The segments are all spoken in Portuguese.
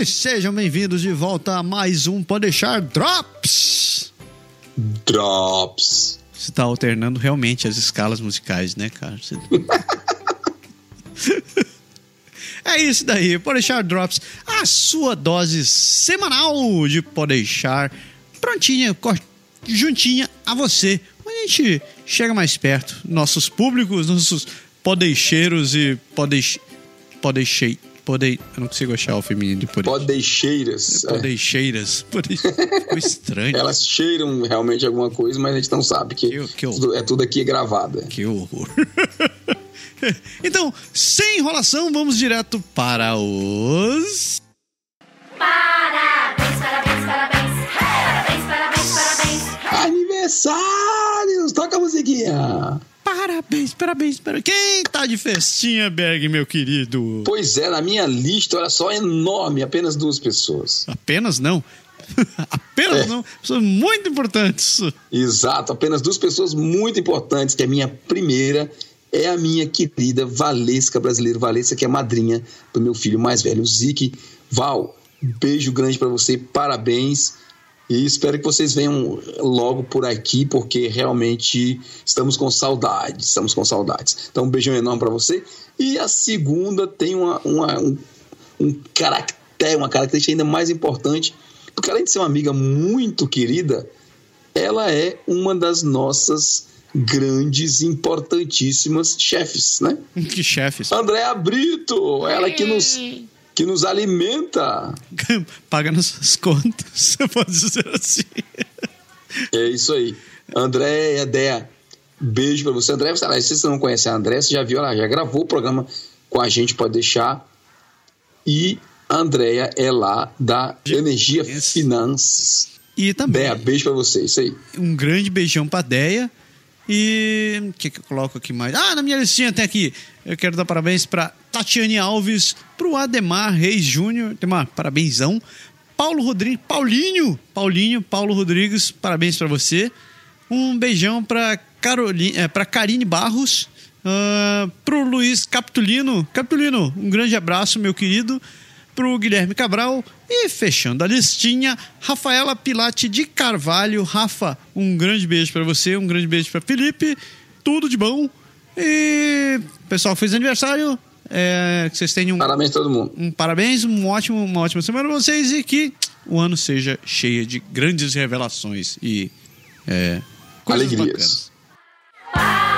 e sejam bem-vindos de volta a mais um Pode deixar Drops. Drops. Você tá alternando realmente as escalas musicais, né, cara? Você... é isso daí, Pode deixar Drops, a sua dose semanal de Pode deixar prontinha, juntinha a você. Onde a gente chega mais perto, nossos públicos, nossos podeixeiros e podeix... podeixei Podei, eu não consigo achar o feminino de podeixeiras. Podeixeiras. É. Podeixeiras. Ficou estranho. Elas cheiram realmente alguma coisa, mas a gente não sabe que, que, que tudo, é tudo aqui é gravado. Que horror. então, sem enrolação, vamos direto para os. Parabéns, parabéns, parabéns. Parabéns, parabéns, parabéns. Aniversários! Toca a musiquinha! Parabéns, parabéns, parabéns. Quem tá de festinha, Berg, meu querido? Pois é, na minha lista, olha só, enorme, apenas duas pessoas. Apenas não? apenas é. não? Pessoas muito importantes. Exato, apenas duas pessoas muito importantes, que a minha primeira é a minha querida Valesca brasileira, Valesca, que é madrinha do meu filho mais velho, o Zique. Val, beijo grande para você, parabéns. E espero que vocês venham logo por aqui, porque realmente estamos com saudades, estamos com saudades. Então, um beijão enorme para você. E a segunda tem uma, uma um, um caractere, uma característica ainda mais importante, porque além de ser uma amiga muito querida, ela é uma das nossas grandes, importantíssimas chefes, né? Que chefes? Andréa Brito, ela que nos que nos alimenta. Paga nossas contas, pode dizer assim. É isso aí. André, Dea, beijo pra você. André, se você não conhece a André, você já viu, ela já gravou o programa com a gente, pode deixar. E a Andréia é lá da Energia Finanças. E também. Dea, beijo pra você, isso aí. Um grande beijão pra Deia. E o que, que eu coloco aqui mais? Ah, na minha listinha tem aqui. Eu quero dar parabéns para Tatiane Alves, para o Ademar Reis Júnior. Ademar, parabénsão. Paulo Rodrigues, Paulinho, Paulinho, Paulo Rodrigues, parabéns para você. Um beijão para Caroline, é, para Karine Barros, uh, pro Luiz Capitulino. Capitulino, um grande abraço, meu querido. Pro Guilherme Cabral e fechando a listinha, Rafaela Pilate de Carvalho. Rafa, um grande beijo para você, um grande beijo para Felipe. Tudo de bom. E pessoal fez aniversário. É, que vocês tenham um, parabéns todo mundo. Um parabéns, um ótimo, uma ótima semana para vocês e que o ano seja cheio de grandes revelações e é, coisas alegrias. Bacanas.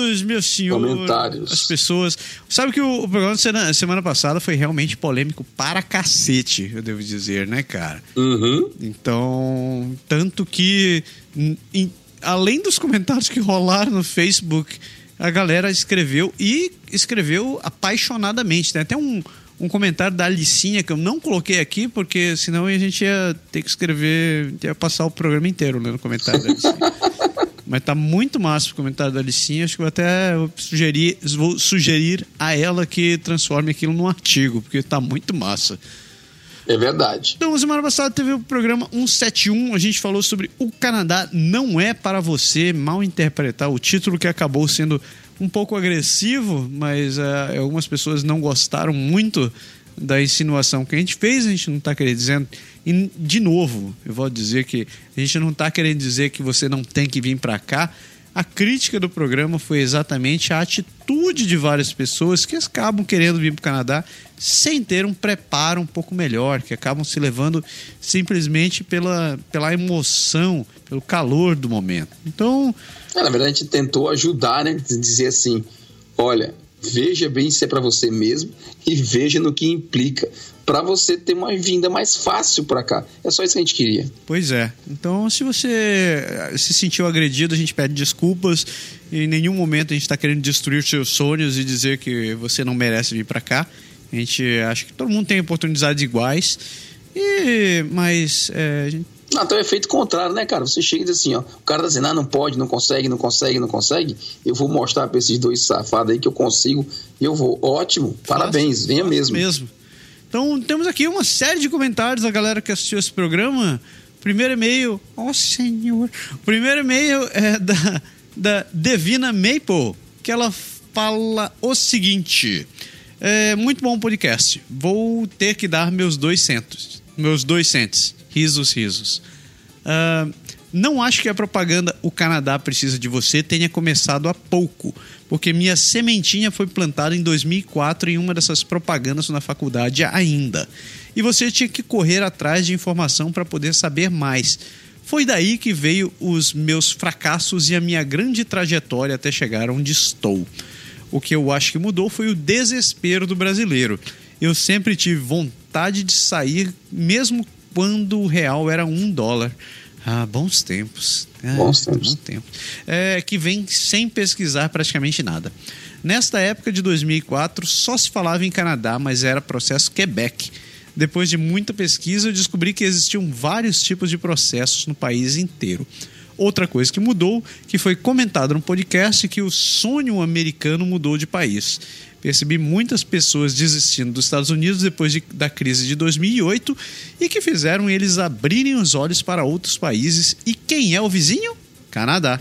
Comentários, meu senhor. Comentários. As pessoas. Sabe que o, o programa da semana passada foi realmente polêmico para cacete, eu devo dizer, né, cara? Uhum. Então, tanto que, em, além dos comentários que rolaram no Facebook, a galera escreveu e escreveu apaixonadamente. Tem até um, um comentário da Alicinha que eu não coloquei aqui, porque senão a gente ia ter que escrever, ia passar o programa inteiro lendo o comentário da Alicinha. Mas tá muito massa o comentário da Alicinha. Acho que vou até sugerir, vou sugerir a ela que transforme aquilo num artigo, porque tá muito massa. É verdade. Então, semana passada teve o programa 171. A gente falou sobre o Canadá não é para você mal interpretar o título que acabou sendo um pouco agressivo, mas uh, algumas pessoas não gostaram muito da insinuação que a gente fez. A gente não está querendo dizer e, de novo, eu vou dizer que a gente não está querendo dizer que você não tem que vir para cá. A crítica do programa foi exatamente a atitude de várias pessoas que acabam querendo vir para o Canadá sem ter um preparo um pouco melhor, que acabam se levando simplesmente pela, pela emoção, pelo calor do momento. Então. É, na verdade, a gente tentou ajudar, né? Dizer assim: olha, veja bem se é para você mesmo e veja no que implica para você ter uma vinda mais fácil para cá. É só isso que a gente queria. Pois é. Então, se você se sentiu agredido, a gente pede desculpas. Em nenhum momento a gente está querendo destruir seus sonhos e dizer que você não merece vir para cá. A gente acha que todo mundo tem oportunidades iguais. E, mas é, a gente não, então é efeito contrário, né, cara? Você chega e diz assim, ó, o cara tá dizendo, ah, não pode, não consegue, não consegue, não consegue. Eu vou mostrar pra esses dois safados aí que eu consigo e eu vou. Ótimo, parabéns, venha mesmo. mesmo. Então temos aqui uma série de comentários da galera que assistiu esse programa. Primeiro e-mail. Oh, senhor. Primeiro e-mail é da, da Devina Maple, que ela fala o seguinte. É, muito bom podcast. Vou ter que dar meus dois centos. Meus dois centos. Risos, risos. Ah, não acho que a propaganda O Canadá Precisa de Você tenha começado há pouco, porque minha sementinha foi plantada em 2004 em uma dessas propagandas na faculdade ainda. E você tinha que correr atrás de informação para poder saber mais. Foi daí que veio os meus fracassos e a minha grande trajetória até chegar onde estou. O que eu acho que mudou foi o desespero do brasileiro. Eu sempre tive vontade de sair, mesmo quando o real era um dólar. Ah, bons tempos. Ah, Bons tempos. bons tempos. É, que vem sem pesquisar praticamente nada. Nesta época de 2004, só se falava em Canadá, mas era processo Quebec. Depois de muita pesquisa, eu descobri que existiam vários tipos de processos no país inteiro. Outra coisa que mudou, que foi comentado no podcast, que o sonho americano mudou de país. Percebi muitas pessoas desistindo dos Estados Unidos depois de- da crise de 2008 e que fizeram eles abrirem os olhos para outros países. E quem é o vizinho? Canadá.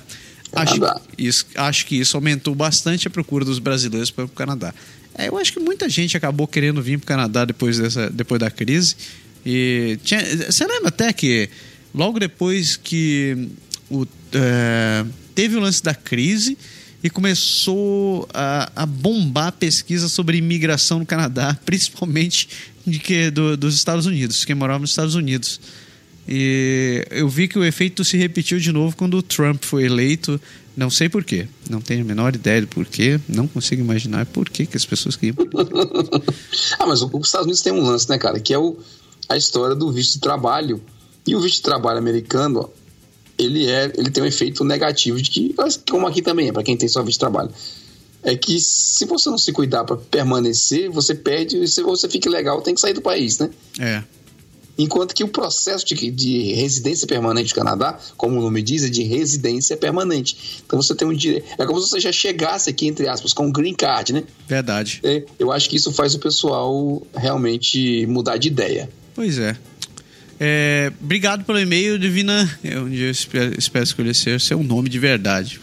Acho, isso, acho que isso aumentou bastante a procura dos brasileiros para o Canadá. É, eu acho que muita gente acabou querendo vir para o Canadá depois, dessa, depois da crise. E tinha, você lembra até que logo depois que o, é, teve o lance da crise e começou a, a bombar a pesquisa sobre imigração no Canadá, principalmente de que, do- dos Estados Unidos, quem morava nos Estados Unidos. E eu vi que o efeito se repetiu de novo quando o Trump foi eleito. Não sei porquê. Não tenho a menor ideia do porquê. Não consigo imaginar por que, as pessoas queriam. Ah, mas os Estados Unidos tem um lance, né, cara? Que é o, a história do visto de trabalho. E o visto de trabalho americano, ó, ele, é, ele tem um efeito negativo de que, como aqui também é, para quem tem só visto de trabalho. É que se você não se cuidar para permanecer, você perde, e se você fica legal, tem que sair do país, né? É. Enquanto que o processo de, de residência permanente do Canadá, como o nome diz, é de residência permanente. Então você tem um direito. É como se você já chegasse aqui, entre aspas, com um green card, né? Verdade. É, eu acho que isso faz o pessoal realmente mudar de ideia. Pois é. É, obrigado pelo e-mail, Divina. É, um dia eu espero, espero escolher seu nome de verdade.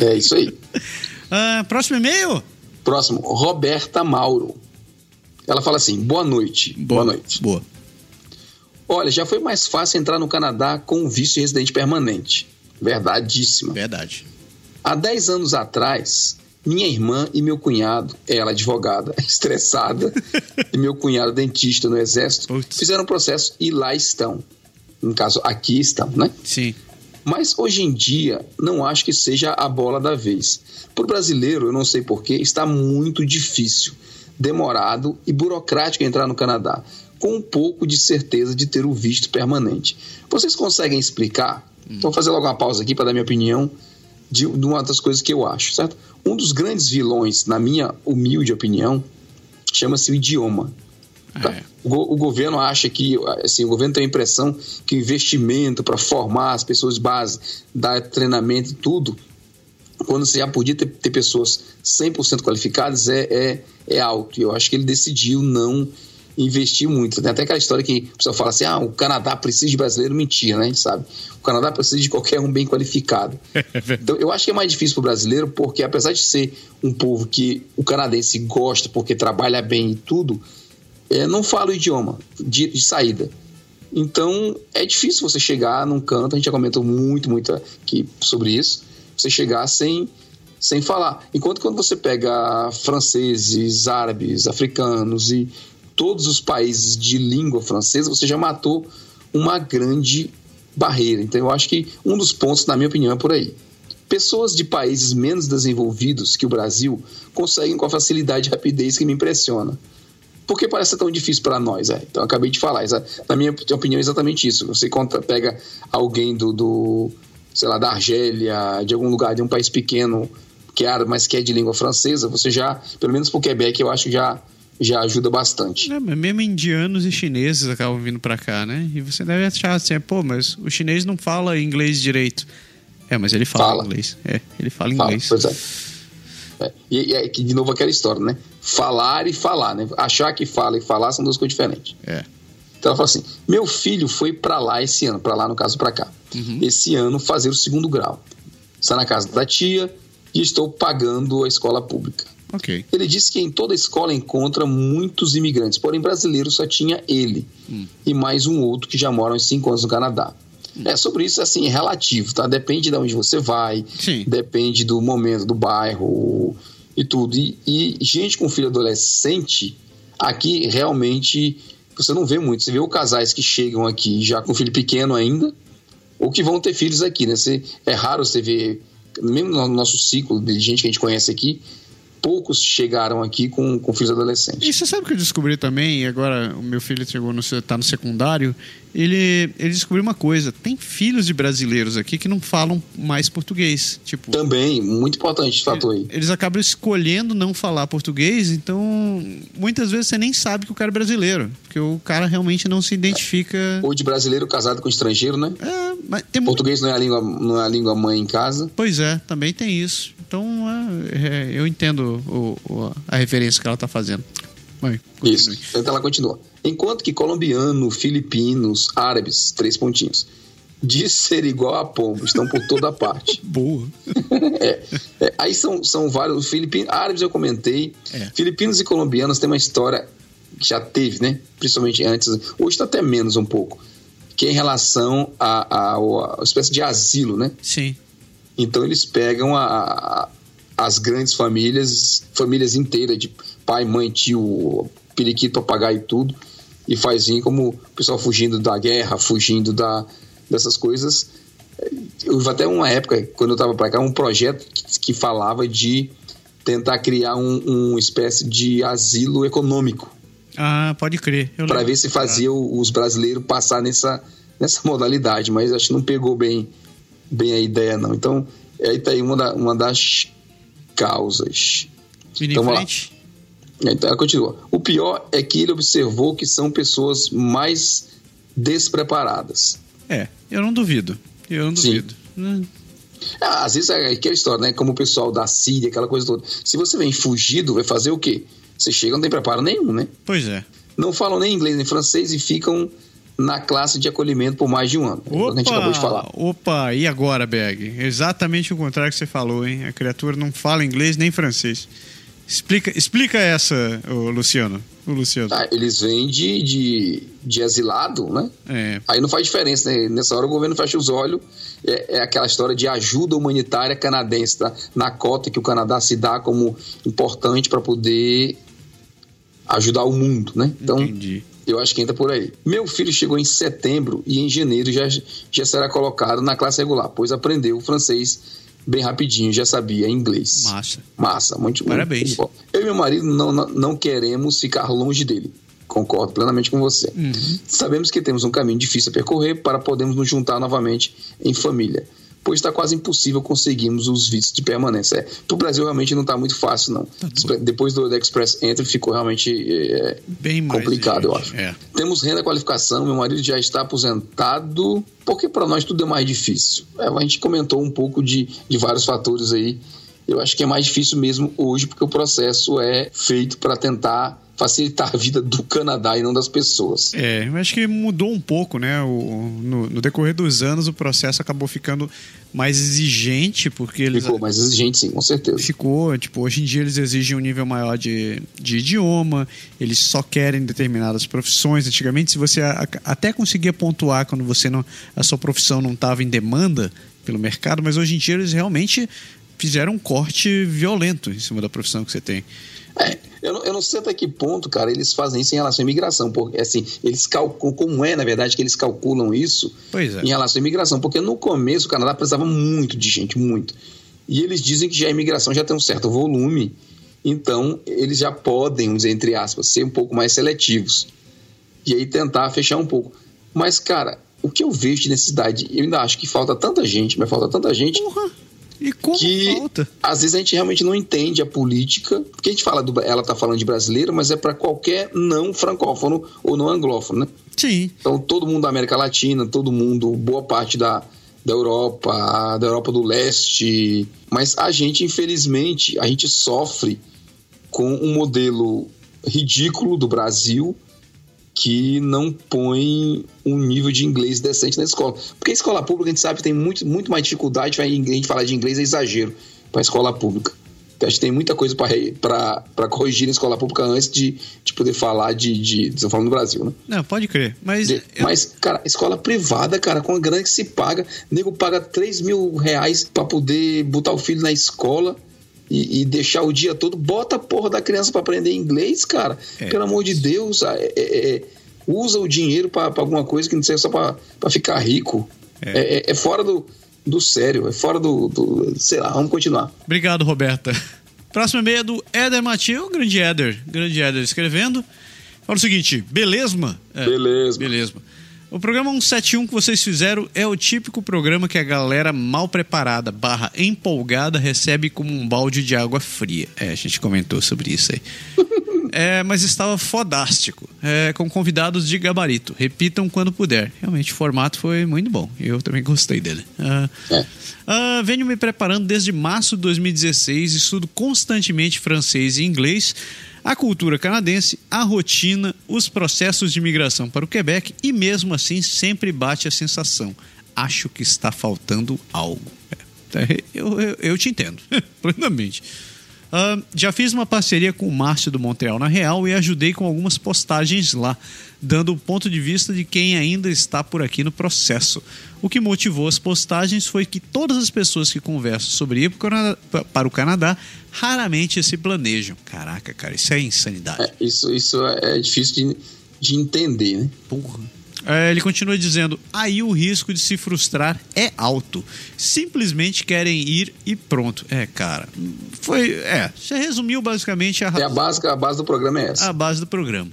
É isso aí. Ah, próximo e-mail? Próximo, Roberta Mauro. Ela fala assim: boa noite. Boa, noite. Boa. Olha, já foi mais fácil entrar no Canadá com visto de residente permanente. Verdadíssima. Verdade. Há 10 anos atrás, minha irmã e meu cunhado, ela advogada, estressada, e meu cunhado dentista no exército, fizeram um processo e lá estão. No caso, aqui estão, né? Sim. Mas hoje em dia, não acho que seja a bola da vez. Para o brasileiro, eu não sei porquê, está muito difícil, demorado e burocrático entrar no Canadá, com um pouco de certeza de ter o visto permanente. Vocês conseguem explicar? Então, vou fazer logo uma pausa aqui para dar minha opinião de, de uma das coisas que eu acho, certo? Um dos grandes vilões, na minha humilde opinião, chama-se o idioma. Tá? É. O, o governo acha que, assim, o governo tem a impressão que o investimento para formar as pessoas de base, dar treinamento e tudo, quando você já podia ter, ter pessoas 100% qualificadas, é, é, é alto. E eu acho que ele decidiu não investir muito. Tem até aquela história que o pessoal fala assim: ah, o Canadá precisa de brasileiro. Mentira, né? A gente sabe. O Canadá precisa de qualquer um bem qualificado. Então, eu acho que é mais difícil para o brasileiro, porque apesar de ser um povo que o canadense gosta porque trabalha bem e tudo, é, não fala o idioma de, de saída. Então, é difícil você chegar num canto, a gente já comentou muito, muito aqui sobre isso, você chegar sem, sem falar. Enquanto quando você pega franceses, árabes, africanos e todos os países de língua francesa, você já matou uma grande barreira. Então, eu acho que um dos pontos, na minha opinião, é por aí. Pessoas de países menos desenvolvidos que o Brasil conseguem com a facilidade e rapidez que me impressiona. Por que parece tão difícil para nós? É? Então, acabei de falar. Na minha opinião, é exatamente isso. Você conta, pega alguém do, do, sei lá, da Argélia, de algum lugar, de um país pequeno, que é mas que é de língua francesa, você já, pelo menos pro Quebec, eu acho que já, já ajuda bastante. É, mas mesmo indianos e chineses acabam vindo pra cá, né? E você deve achar assim, pô, mas o chinês não fala inglês direito. É, mas ele fala, Fala. inglês. É, ele fala Fala, inglês. pois é. É, E, é que, de novo, aquela história, né? Falar e falar, né? Achar que fala e falar são duas coisas diferentes. É. Então ela fala assim: meu filho foi para lá esse ano, para lá no caso para cá, esse ano fazer o segundo grau. Está na casa da tia e estou pagando a escola pública. Ok. Ele disse que em toda a escola encontra muitos imigrantes, porém brasileiro só tinha ele e mais um outro que já mora há uns cinco anos no Canadá. É sobre isso assim, é relativo, tá? Depende de onde você vai, Sim. depende do momento do bairro e tudo. E, e gente com filho adolescente aqui realmente você não vê muito. Você vê os casais que chegam aqui já com filho pequeno ainda, ou que vão ter filhos aqui, né? Você, é raro você ver, mesmo no nosso ciclo de gente que a gente conhece aqui, poucos chegaram aqui com, com filhos adolescentes. E você sabe o que eu descobri também, e agora o meu filho chegou no, tá no secundário, ele, ele descobriu uma coisa, tem filhos de brasileiros aqui que não falam mais português, tipo... Também, muito importante esse fator aí. Eles acabam escolhendo não falar português, então muitas vezes você nem sabe que o cara é brasileiro, porque o cara realmente não se identifica... Ou de brasileiro casado com estrangeiro, né? É, mas tem muito... Português não é a língua, não é a língua mãe em casa. Pois é, também tem isso. Então é, é, eu entendo o- o- a referência que ela está fazendo. Vai. Isso. Então ela continua. Enquanto que colombiano, filipinos, árabes, três pontinhos, diz ser igual a pombo, estão por toda parte. Boa. É, é, aí são, são vários. Filipinos, árabes eu comentei. É. Filipinos e colombianos têm uma história que já teve, né? Principalmente antes. Hoje está até menos um pouco. Que é em relação a, a, a uma espécie de asilo, né? Sim. Então eles pegam a, a- as grandes famílias, famílias inteiras de pai, mãe, tio, periquito, papagaio e tudo, e faz vir como o pessoal fugindo da guerra, fugindo da, dessas coisas. Houve até uma época, quando eu estava para cá, um projeto que, que falava de tentar criar um, um espécie de asilo econômico Ah, pode crer. Para ver se fazia o- os brasileiros passar nessa, nessa modalidade, mas acho que não pegou bem, bem a ideia, não. Então, aí tá aí uma, da- uma das causas. Vini Então, vamos lá. frente. Então, continua. O pior é que ele observou que são pessoas mais despreparadas. É, eu não duvido. Eu não duvido. Hum, Ah, Às vezes é aquela história, né? Como o pessoal da Síria, aquela coisa toda. Se você vem fugido, vai fazer o quê? Você chega, não tem preparo nenhum, né? Pois é. Não falam nem inglês nem francês e ficam na classe de acolhimento por mais de um ano. É o que a gente acabou de falar. opa, e agora, Beg? Exatamente o contrário que você falou, hein? A criatura não fala inglês nem francês. Explica, explica essa, ô, Luciano. O Luciano. Ah, eles vêm de, de, de asilado, né? É, Aí não faz diferença, né? Nessa hora o governo fecha os olhos. É, é aquela história de ajuda humanitária canadense, tá? Na cota que o Canadá se dá como importante para poder ajudar o mundo, né? Então, entendi. Eu acho que entra por aí. Meu filho chegou em setembro e em janeiro já, já será colocado na classe regular, pois aprendeu o francês bem rapidinho, já sabia inglês. Massa. Massa, muito Parabéns. muito. Eu e meu marido não, não, não queremos ficar longe dele. Concordo plenamente com você. Uhum. Sabemos que temos um caminho difícil a percorrer para podermos nos juntar novamente em família, pois está quase impossível conseguirmos os vistos de permanência. É, para o Brasil realmente não está muito fácil, não. Depois do, do Express Entry ficou realmente é, Bem complicado, eu acho. É. Temos renda qualificação, meu marido já está aposentado, porque para nós tudo é mais difícil. É, a gente comentou um pouco de, de vários fatores aí. Eu acho que é mais difícil mesmo hoje, porque o processo é feito para tentar facilitar a vida do Canadá e não das pessoas. É, eu acho que mudou um pouco, né? O, no, no decorrer dos anos, o processo acabou ficando mais exigente, porque eles. Ficou mais exigente, sim, com certeza. Ficou, tipo, hoje em dia eles exigem um nível maior de, de idioma, eles só querem determinadas profissões. Antigamente, se você a- até conseguia pontuar quando você não, a sua profissão não estava em demanda pelo mercado, mas hoje em dia eles realmente fizeram um corte violento em cima da profissão que você tem. É, eu, não, eu não sei até que ponto, cara, eles fazem isso em relação à imigração, porque assim, eles calculam, como é, na verdade, que eles calculam isso é. em relação à imigração, porque no começo o Canadá precisava muito de gente, muito. E eles dizem que já a imigração já tem um certo volume, então eles já podem, vamos dizer, entre aspas, ser um pouco mais seletivos. E aí tentar fechar um pouco. Mas, cara, o que eu vejo de necessidade, eu ainda acho que falta tanta gente, mas falta tanta gente Porra! E como que falta? às vezes a gente realmente não entende a política, porque a gente fala do, ela tá falando de brasileiro, mas é para qualquer não francófono ou não anglófono, né? Sim. Então todo mundo da América Latina, todo mundo, boa parte da, da Europa, da Europa do Leste, mas a gente infelizmente a gente sofre com um modelo ridículo do Brasil que não põe um nível de inglês decente na escola. Porque a escola pública, a gente sabe que tem muito, muito mais dificuldade, a gente falar de inglês é exagero para a escola pública. Então, acho que tem muita coisa para corrigir na escola pública antes de, de poder falar de, de. Estou falando no Brasil, né? Não, pode crer. Mas. De- eu- Mas, cara, escola privada, cara, com a grana que se paga, o nego paga 3 mil reais pra poder botar o filho na escola e, e deixar o dia todo. Bota a porra da criança pra aprender inglês, cara. É. Pelo amor de Deus, é- é- é- usa o dinheiro pra pra alguma coisa que não seja só pra, pra ficar rico. É. É, é- fora do, do sério, é fora do, do. Sei lá, vamos continuar. Obrigado, Roberta. Próximo e-mail é do Éder Matheus, grande Éder. Grande Éder escrevendo. Fala o seguinte, beleza? É, Beleza. Beleza. O programa 171 que vocês fizeram é o típico programa que a galera mal preparada, barra empolgada, recebe como um balde de água fria. É, a gente comentou sobre isso aí. É, mas estava fodástico, é, com convidados de gabarito. Repitam quando puder. Realmente, o formato foi muito bom. Eu também gostei dele. É. ah, venho me preparando desde março de 2016, estudo constantemente francês e inglês, a cultura canadense, a rotina, os processos de migração para o Quebec e mesmo assim sempre bate a sensação. Acho que está faltando algo. É, eu, eu, eu te entendo, plenamente. Ah, já fiz uma parceria com o Márcio do Montreal na Real e ajudei com algumas postagens lá, dando o ponto de vista de quem ainda está por aqui no processo. O que motivou as postagens foi que todas as pessoas que conversam sobre ir para o Canadá- para o Canadá raramente se planejam. Caraca, cara, isso é insanidade. É, isso, isso é difícil de, de entender, né? Porra. É, ele continua dizendo: aí o risco de se frustrar é alto. Simplesmente querem ir e pronto. É, cara. Foi. É, você resumiu basicamente a É a base, a base do programa é essa. a base do programa.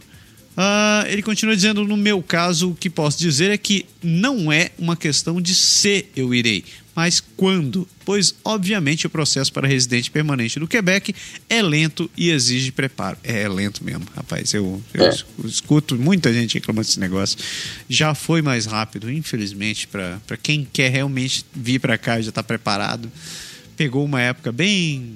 Ah, ele continua dizendo: no meu caso, o que posso dizer é que não é uma questão de se eu irei, mas quando. Pois, obviamente, o processo para residente permanente do Quebec é lento e exige preparo. É, é lento mesmo, rapaz. Eu, eu É. es- escuto muita gente reclamando desse negócio. Já foi mais rápido, infelizmente, para quem quer realmente vir para cá e já está preparado. Pegou uma época bem.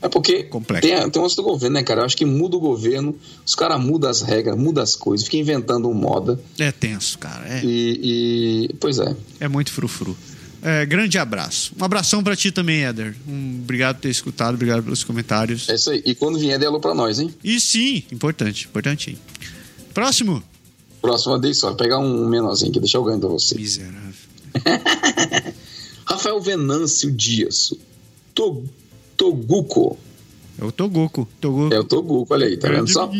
É porque Complexo. tem, tem um lance do governo, né, cara? Eu acho que muda o governo, os caras mudam as regras, mudam as coisas, fica inventando um moda. É tenso, cara. É, E, e- pois é. É muito frufru. É, grande abraço. Um abração pra ti também, Éder. Um, obrigado por ter escutado, obrigado pelos comentários. É isso aí. E quando vier, dê alô pra nós, hein? E sim, importante, importantinho. Próximo. Próxima vez só, pegar um menorzinho aqui, deixar eu ganhar pra você. Miserável. Rafael Venâncio Dias. To- Toguco. É o Togoco. Togoco. É o Toguco, olha aí, tá vendo só?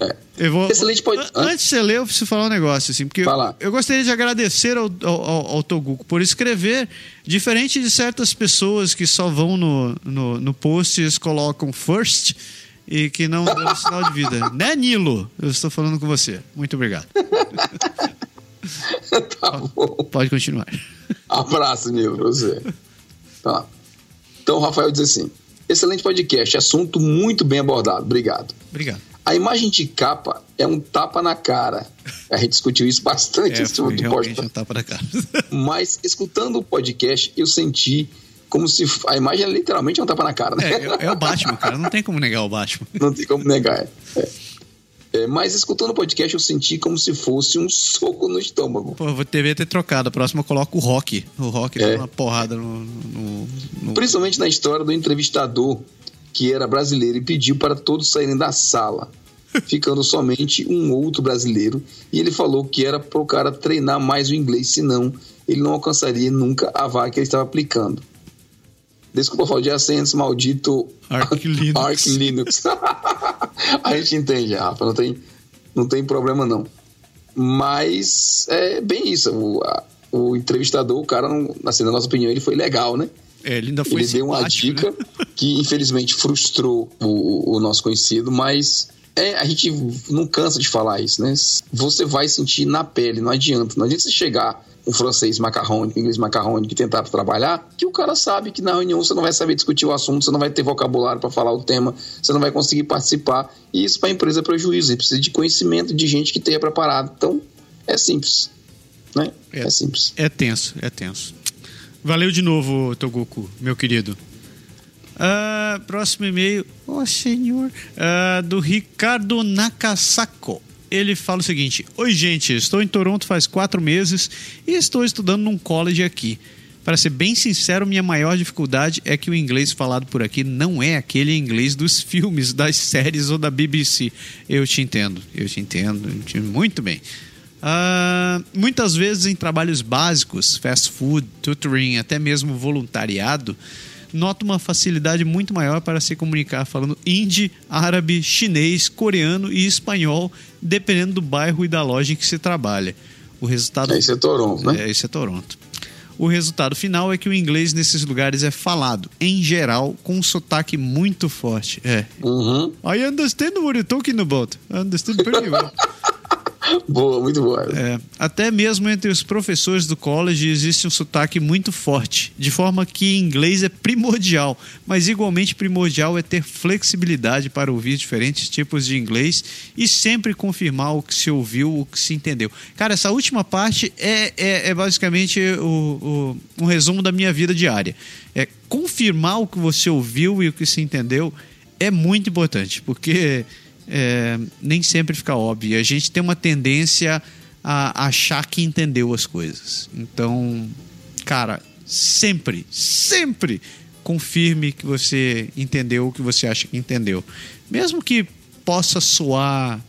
É. Eu vou, Excelente Antes de você ler, eu preciso falar um negócio, assim, porque lá. eu gostaria de agradecer ao, ao, ao- Toguco por escrever, diferente de certas pessoas que só vão no, no, no post e eles colocam first e que não dão sinal de vida. Né, Nilo? Eu estou falando com você. Muito obrigado. tá bom. Pode continuar. Abraço, Nilo, pra você. Tá. Então, o Rafael diz assim: excelente podcast, assunto muito bem abordado, obrigado. Obrigado. A imagem de capa é um tapa na cara. A gente discutiu isso bastante É, foi do realmente podcast. um tapa na cara. Mas escutando o podcast, eu senti como se a imagem é literalmente um tapa na cara, né? É, é o Batman, cara. Não tem como negar o Batman. Não tem como negar. É. É, mas escutando o podcast, eu senti como se fosse um soco no estômago. Pô, eu vou ter, ter trocado. A próxima eu coloco o Rock. O Rock É. dá uma porrada no. no- no- Principalmente na história do entrevistador, que era brasileiro e pediu para todos saírem da sala, ficando somente um outro brasileiro. E ele falou que era para o cara treinar mais o inglês, senão ele não alcançaria nunca a vaga que ele estava aplicando. Desculpa falar de acentos, maldito Arch Linux. Arch Linux. a gente entende, Rafa, não tem, não tem problema não. Mas é bem isso. O, a- o entrevistador, o cara, não, assim, na nossa opinião, ele foi legal, né? É, ele ainda foi ele deu uma dica né? que infelizmente frustrou o, o nosso conhecido, mas é, a gente não cansa de falar isso, né? Você vai sentir na pele, não adianta. Não adianta você chegar com francês macarrônico, inglês macarrônico e tentar trabalhar, que o cara sabe que na reunião você não vai saber discutir o assunto, você não vai ter vocabulário para falar o tema, você não vai conseguir participar. E isso para a empresa é prejuízo. Ele precisa de conhecimento de gente que tenha preparado. Então, é simples. Né? É. é simples. É tenso, é tenso. Valeu de novo, Togoku, meu querido. Ah, próximo e-mail. Ô, senhor. Ah, do Ricardo Nakasako. ele fala o seguinte: Oi, gente, estou em Toronto faz quatro meses e estou estudando num college aqui. Para ser bem sincero, minha maior dificuldade é que o inglês falado por aqui não é aquele inglês dos filmes, das séries ou da BBC. Eu te entendo, eu te entendo, eu te- muito bem. Ah, muitas vezes em trabalhos básicos, fast food, tutoring, até mesmo voluntariado, noto uma facilidade muito maior para se comunicar falando hindi, árabe, chinês, coreano e espanhol, dependendo do bairro e da loja em que se trabalha. O resultado Esse é Toronto, né? é, esse é Toronto. O resultado final é que o inglês nesses lugares é falado, em geral, com um sotaque muito forte. É. Uhum. I understand what you're talking about. I understand pretty well. Boa, muito boa. É, até mesmo entre os professores do college existe um sotaque muito forte, de forma que inglês é primordial, mas igualmente primordial é ter flexibilidade para ouvir diferentes tipos de inglês e sempre confirmar o que se ouviu, o que se entendeu. Cara, essa última parte é, é, é basicamente o, o- um resumo da minha vida diária. É confirmar o que você ouviu e o que se entendeu é muito importante, porque é, nem sempre fica óbvio. A gente tem uma tendência a achar que entendeu as coisas. Então, cara, sempre, sempre confirme que você entendeu o que você acha que entendeu. Mesmo que possa soar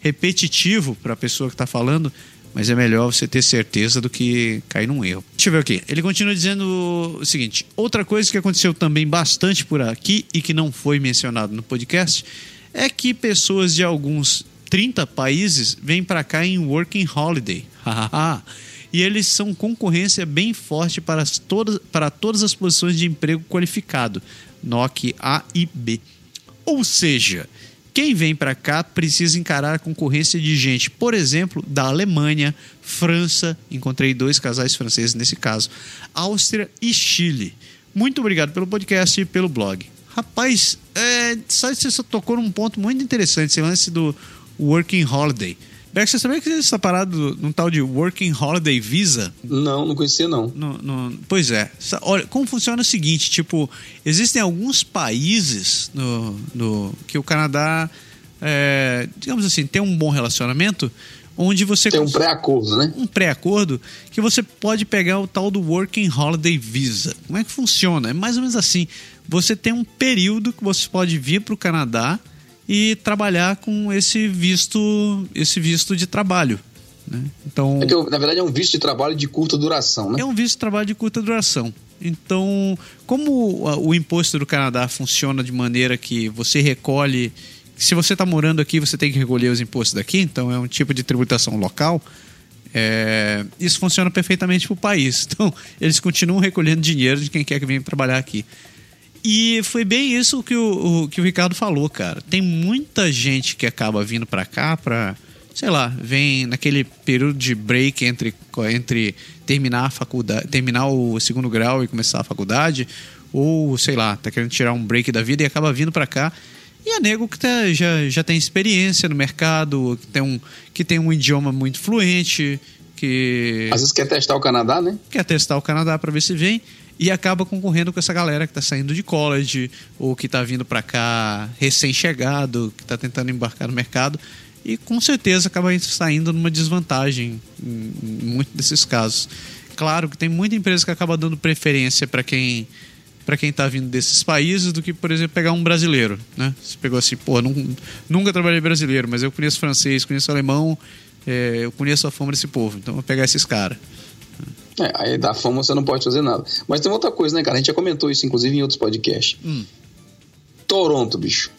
repetitivo para a pessoa que está falando, mas é melhor você ter certeza do que cair num erro. Deixa eu ver aqui. Ele continua dizendo o seguinte: outra coisa que aconteceu também bastante por aqui e que não foi mencionado no podcast é que pessoas de alguns 30 países vêm para cá em working holiday. Hahaha. e eles são concorrência bem forte para, as todas, para todas as posições de emprego qualificado, NOC A e B. Ou seja, quem vem para cá precisa encarar a concorrência de gente, por exemplo, da Alemanha, França, encontrei dois casais franceses nesse caso, Áustria e Chile. Muito obrigado pelo podcast e pelo blog. Rapaz, é, sabe, você só tocou num ponto muito interessante, esse lance do Working Holiday. Beck, você sabia que você está parado num tal de Working Holiday Visa? Não, não conhecia não. No- no- pois é. Olha, como funciona é o seguinte, tipo, existem alguns países no, no- que o Canadá, é, digamos assim, tem um bom relacionamento, onde você Tem um pré-acordo, né? um pré-acordo que você pode pegar o tal do Working Holiday Visa. Como é que funciona? É mais ou menos assim. Você tem um período que você pode vir para o Canadá e trabalhar com esse visto, esse visto de trabalho. né? Então, É que, na verdade, é um visto de trabalho de curta duração, né? é um visto de trabalho de curta duração. Então, como o imposto do Canadá funciona de maneira que você recolhe. Se você está morando aqui, você tem que recolher os impostos daqui, então é um tipo de tributação local. é, isso funciona perfeitamente para o país. Então, eles continuam recolhendo dinheiro de quem quer que venha trabalhar aqui. E foi bem isso que o, o- que o Ricardo falou, cara. Tem muita gente que acaba vindo pra cá pra, sei lá, vem naquele período de break entre, entre terminar a faculdade, terminar o segundo grau e começar a faculdade, ou sei lá, tá querendo tirar um break da vida e acaba vindo pra cá. E é nego que tá- já, já tem experiência no mercado, que tem um, que tem um idioma muito fluente, que Às vezes quer testar o Canadá, né? quer testar o Canadá para ver se vem e acaba concorrendo com essa galera que está saindo de college ou que está vindo para cá recém-chegado, que está tentando embarcar no mercado e com certeza acaba saindo numa desvantagem em, em muitos desses casos. Claro que tem muita empresa que acaba dando preferência para quem para quem está vindo desses países do que, por exemplo, pegar um brasileiro, né? Você pegou assim, pô, nun- nunca trabalhei brasileiro, mas eu conheço francês, conheço alemão, é, eu conheço a fama desse povo, então vou pegar esses caras. É, aí da fama você não pode fazer nada. Mas tem outra coisa, né, cara? A gente já comentou isso, inclusive, em outros podcasts. Hum. Toronto, bicho.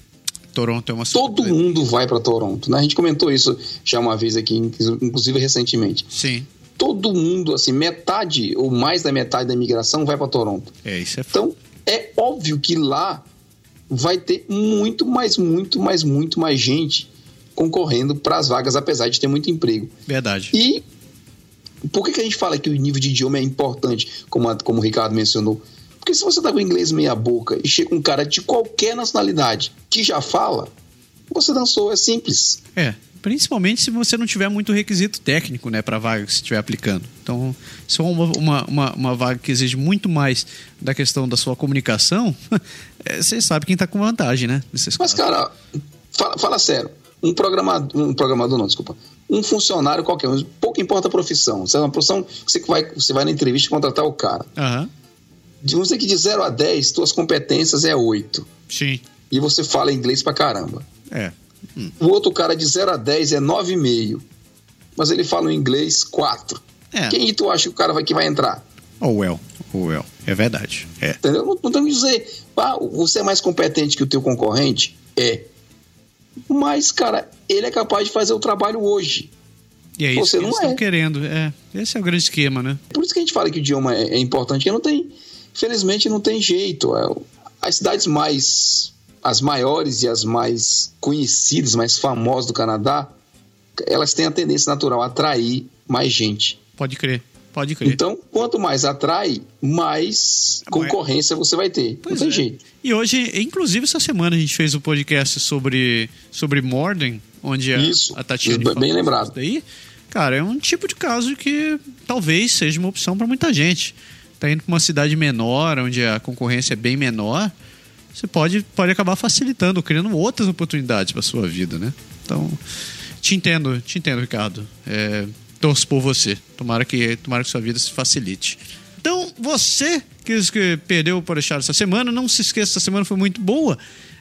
Toronto é uma Todo mundo vai pra Toronto, né? A gente comentou isso já uma vez aqui, inclusive recentemente. Sim, Todo mundo, assim, metade ou mais da metade da imigração vai pra Toronto. é isso é Então, é óbvio que lá vai ter muito, mais, muito, mais, muito mais gente concorrendo para as vagas, apesar de ter muito emprego. verdade. E por que, que a gente fala que o nível de idioma é importante, como, a- como o Ricardo mencionou? Porque se você tá com o inglês meia boca e chega um cara de qualquer nacionalidade que já fala, você dançou, é simples. É, principalmente se você não tiver muito requisito técnico, né, para vaga que você estiver aplicando. Então, se for uma, uma, uma, uma vaga que exige muito mais da questão da sua comunicação, é, você sabe quem tá com vantagem, né? Mas, casos. cara, fala, fala sério. Um programador, um programador não, desculpa, um funcionário qualquer, um, pouco importa a profissão. Se é uma profissão que você vai, você vai na entrevista contratar o cara. De você que de 0 a 10, tuas competências é 8. Sim. E você fala inglês pra caramba. É. O outro cara de 0 a 10 é 9,5. Mas ele fala inglês 4. É. Quem tu acha que o cara vai, que vai entrar? Oh, well. Oh, well. É verdade. É. Entendeu? Não, não tem que dizer, ah, você é mais competente que o teu concorrente? É. Mas, cara, ele é capaz de fazer o trabalho hoje. E é isso Você que não eles estão é. querendo. É. Esse é o grande esquema, né? Por isso que a gente fala que o idioma é, é importante, porque não tem, felizmente não tem jeito. É, as cidades mais, as maiores e as mais conhecidas, mais famosas do Canadá, elas têm a tendência natural a atrair mais gente. Pode crer. Pode crer. Então, quanto mais atrai, mais concorrência você vai ter. Pois não tem é. jeito. E hoje, inclusive, essa semana a gente fez um podcast sobre, sobre Morden, onde a, Isso. a Tatiana Bem falou sobre lembrado. isso daí. Cara, é um tipo de caso que talvez seja uma opção para muita gente. Tá indo para uma cidade menor, onde a concorrência é bem menor, você pode, pode acabar facilitando, criando outras oportunidades para sua vida, né? Então, te entendo, te entendo, Ricardo. É, torço por você. Tomara que, tomara que sua vida se facilite. Então, você que, perdeu o Porechado essa semana, não se esqueça, essa semana foi muito boa.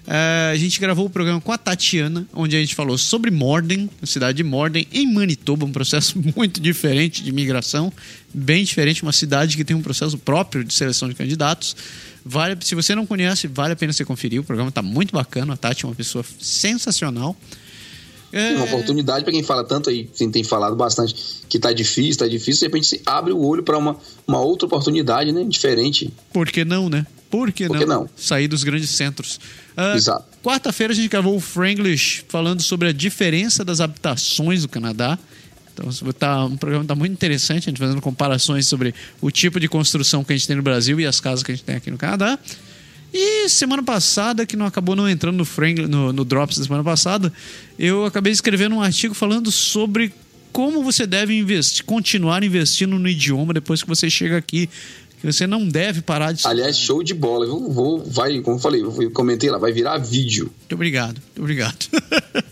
É, a gente gravou o programa com a Tatiana, onde a gente falou sobre Morden, a cidade de Morden, em Manitoba, um processo muito diferente de migração, bem diferente, uma cidade que tem um processo próprio de seleção de candidatos. Vale, se você não conhece, vale a pena você conferir. O programa está muito bacana. A Tati é uma pessoa sensacional. É, Uma oportunidade para quem fala tanto aí, quem tem falado bastante que tá difícil, tá difícil, de repente se abre o olho para uma, uma outra oportunidade, né? Diferente. Por que não, né? Por que, Por não? que não? Sair dos grandes centros. Ah, Exato. Quarta-feira a gente gravou o Franglish falando sobre a diferença das habitações do Canadá. Então, tá, um programa tá muito interessante, a gente fazendo comparações sobre o tipo de construção que a gente tem no Brasil e as casas que a gente tem aqui no Canadá. E semana passada, que não acabou não entrando no, Frangl, no, no Drops da semana passada, eu acabei escrevendo um artigo falando sobre como você deve investir, continuar investindo no idioma depois que você chega aqui. Que você não deve parar de estudar. Aliás, show de bola. Eu vou, vai, como eu falei, eu comentei lá, vai virar vídeo. Muito obrigado, muito obrigado.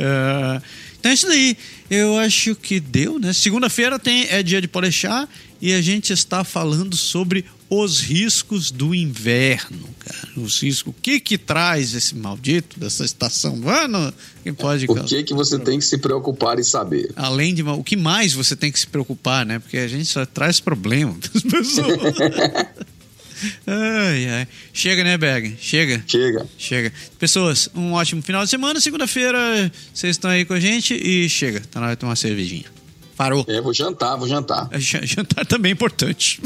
Ah, então é isso daí. Eu acho que deu, né? Segunda-feira tem é dia de Polechar e a gente está falando sobre os riscos do inverno, cara. Os riscos. O que que traz esse maldito dessa estação do ano? Que pode O que que você tem que se preocupar e saber? Além de o que mais você tem que se preocupar, né? Porque a gente só traz problema para as pessoas. ai, ai. Chega, né, Berg? Chega. Chega. Chega. Pessoas, um ótimo final de semana. Segunda-feira vocês estão aí com a gente e chega. Tá na hora de tomar uma cervejinha. Parou. É, vou jantar, vou jantar. Jan- Jantar também é importante.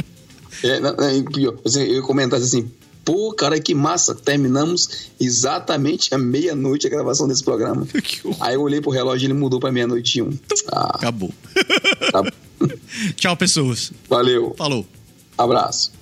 É, é, assim, eu ia comentar assim, pô, cara, que massa. Terminamos exatamente à meia-noite a gravação desse programa. Aí eu olhei pro relógio e ele mudou pra meia-noite e um. Ah, Acabou. tá. Tchau, pessoas. Valeu. Falou. Abraço.